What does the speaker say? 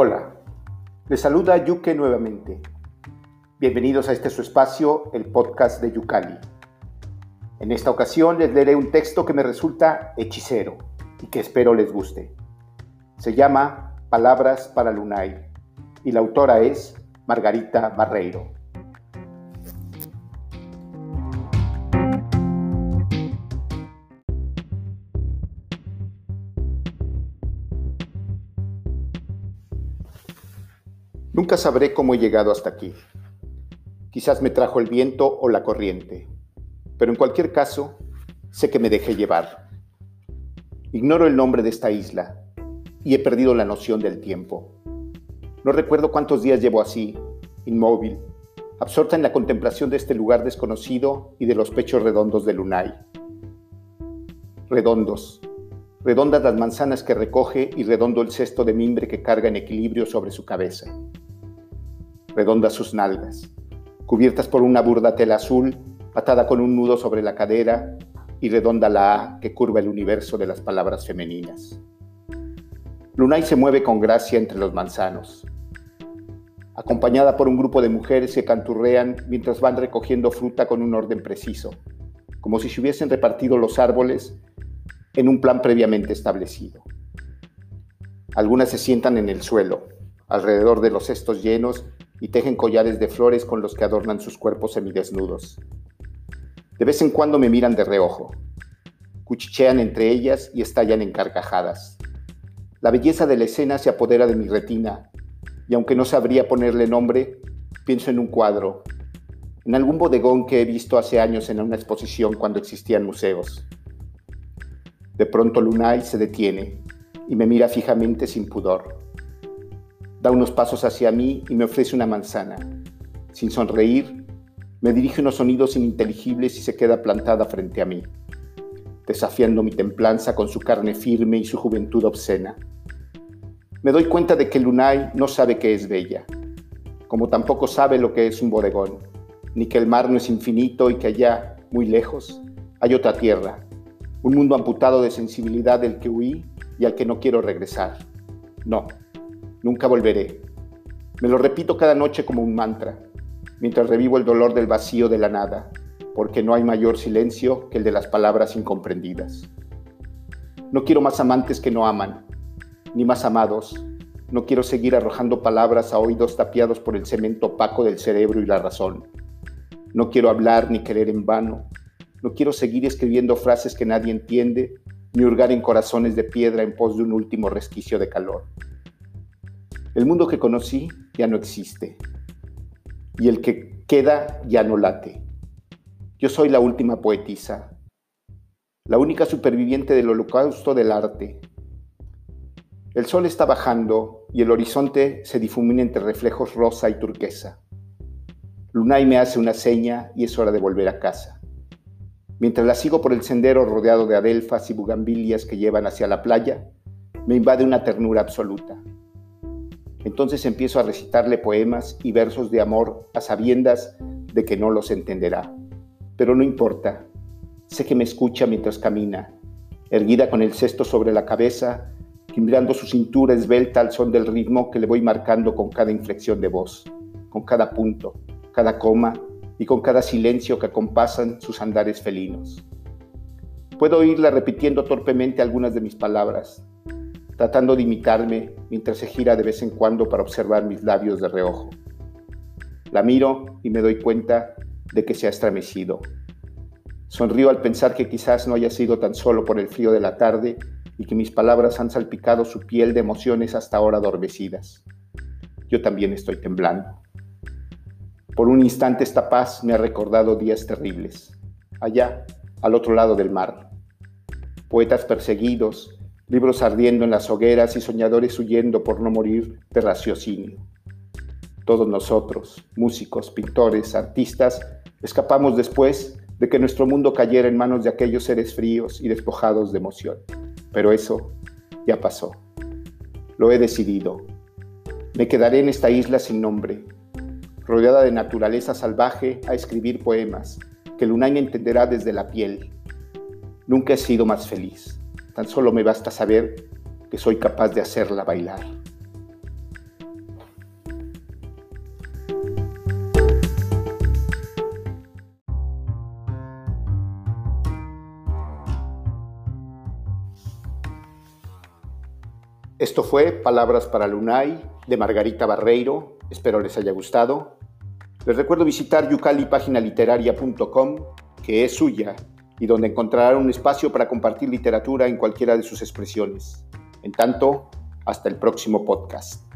Hola, les saluda Yuke nuevamente. Bienvenidos a este su espacio, el podcast de Yucali. En esta ocasión les leeré un texto que me resulta hechicero y que espero les guste. Se llama Palabras para Lunay y la autora es Margarita Barreiro. Nunca sabré cómo he llegado hasta aquí. Quizás me trajo el viento o la corriente, pero en cualquier caso, sé que me dejé llevar. Ignoro el nombre de esta isla y he perdido la noción del tiempo. No recuerdo cuántos días llevo así, inmóvil, absorta en la contemplación de este lugar desconocido y de los pechos redondos de Lunay. Redondos, redondas las manzanas que recoge y redondo el cesto de mimbre que carga en equilibrio sobre su cabeza redondas sus nalgas, cubiertas por una burda tela azul, atada con un nudo sobre la cadera y redonda la A que curva el universo de las palabras femeninas. Lunay se mueve con gracia entre los manzanos, acompañada por un grupo de mujeres que canturrean mientras van recogiendo fruta con un orden preciso, como si se hubiesen repartido los árboles en un plan previamente establecido. Algunas se sientan en el suelo, alrededor de los cestos llenos y tejen collares de flores con los que adornan sus cuerpos semidesnudos. De vez en cuando me miran de reojo, cuchichean entre ellas y estallan en carcajadas. La belleza de la escena se apodera de mi retina, y aunque no sabría ponerle nombre, pienso en un cuadro, en algún bodegón que he visto hace años en una exposición cuando existían museos. De pronto Lunay se detiene y me mira fijamente sin pudor. Da unos pasos hacia mí y me ofrece una manzana. Sin sonreír, me dirige unos sonidos ininteligibles y se queda plantada frente a mí, desafiando mi templanza con su carne firme y su juventud obscena. Me doy cuenta de que Lunay no sabe que es bella, como tampoco sabe lo que es un bodegón, ni que el mar no es infinito y que allá, muy lejos, hay otra tierra, un mundo amputado de sensibilidad del que huí y al que no quiero regresar. No, Nunca volveré. Me lo repito cada noche como un mantra, mientras revivo el dolor del vacío de la nada, porque no hay mayor silencio que el de las palabras incomprendidas. No quiero más amantes que no aman, ni más amados. No quiero seguir arrojando palabras a oídos tapiados por el cemento opaco del cerebro y la razón. No quiero hablar ni querer en vano. No quiero seguir escribiendo frases que nadie entiende, ni hurgar en corazones de piedra en pos de un último resquicio de calor. El mundo que conocí ya no existe y el que queda ya no late. Yo soy la última poetisa, la única superviviente del holocausto del arte. El sol está bajando y el horizonte se difumina entre reflejos rosa y turquesa. Lunay me hace una seña y es hora de volver a casa. Mientras la sigo por el sendero rodeado de adelfas y bugambilias que llevan hacia la playa, me invade una ternura absoluta. Entonces empiezo a recitarle poemas y versos de amor a sabiendas de que no los entenderá. Pero no importa, sé que me escucha mientras camina, erguida con el cesto sobre la cabeza, timbrando su cintura esbelta al son del ritmo que le voy marcando con cada inflexión de voz, con cada punto, cada coma y con cada silencio que acompasan sus andares felinos. Puedo oírla repitiendo torpemente algunas de mis palabras, tratando de imitarme mientras se gira de vez en cuando para observar mis labios de reojo. La miro y me doy cuenta de que se ha estremecido. Sonrío al pensar que quizás no haya sido tan solo por el frío de la tarde y que mis palabras han salpicado su piel de emociones hasta ahora adormecidas. Yo también estoy temblando. Por un instante esta paz me ha recordado días terribles, allá, al otro lado del mar. Poetas perseguidos, libros ardiendo en las hogueras y soñadores huyendo por no morir de raciocinio. Todos nosotros, músicos, pintores, artistas, escapamos después de que nuestro mundo cayera en manos de aquellos seres fríos y despojados de emoción. Pero eso ya pasó. Lo he decidido. Me quedaré en esta isla sin nombre, rodeada de naturaleza salvaje, a escribir poemas que Lunay entenderá desde la piel. Nunca he sido más feliz. Tan solo me basta saber que soy capaz de hacerla bailar. Esto fue Palabras para Lunay de Margarita Barreiro. Espero les haya gustado. Les recuerdo visitar yucalipáginaliteraria.com, que es suya y donde encontrarán un espacio para compartir literatura en cualquiera de sus expresiones. En tanto, hasta el próximo podcast.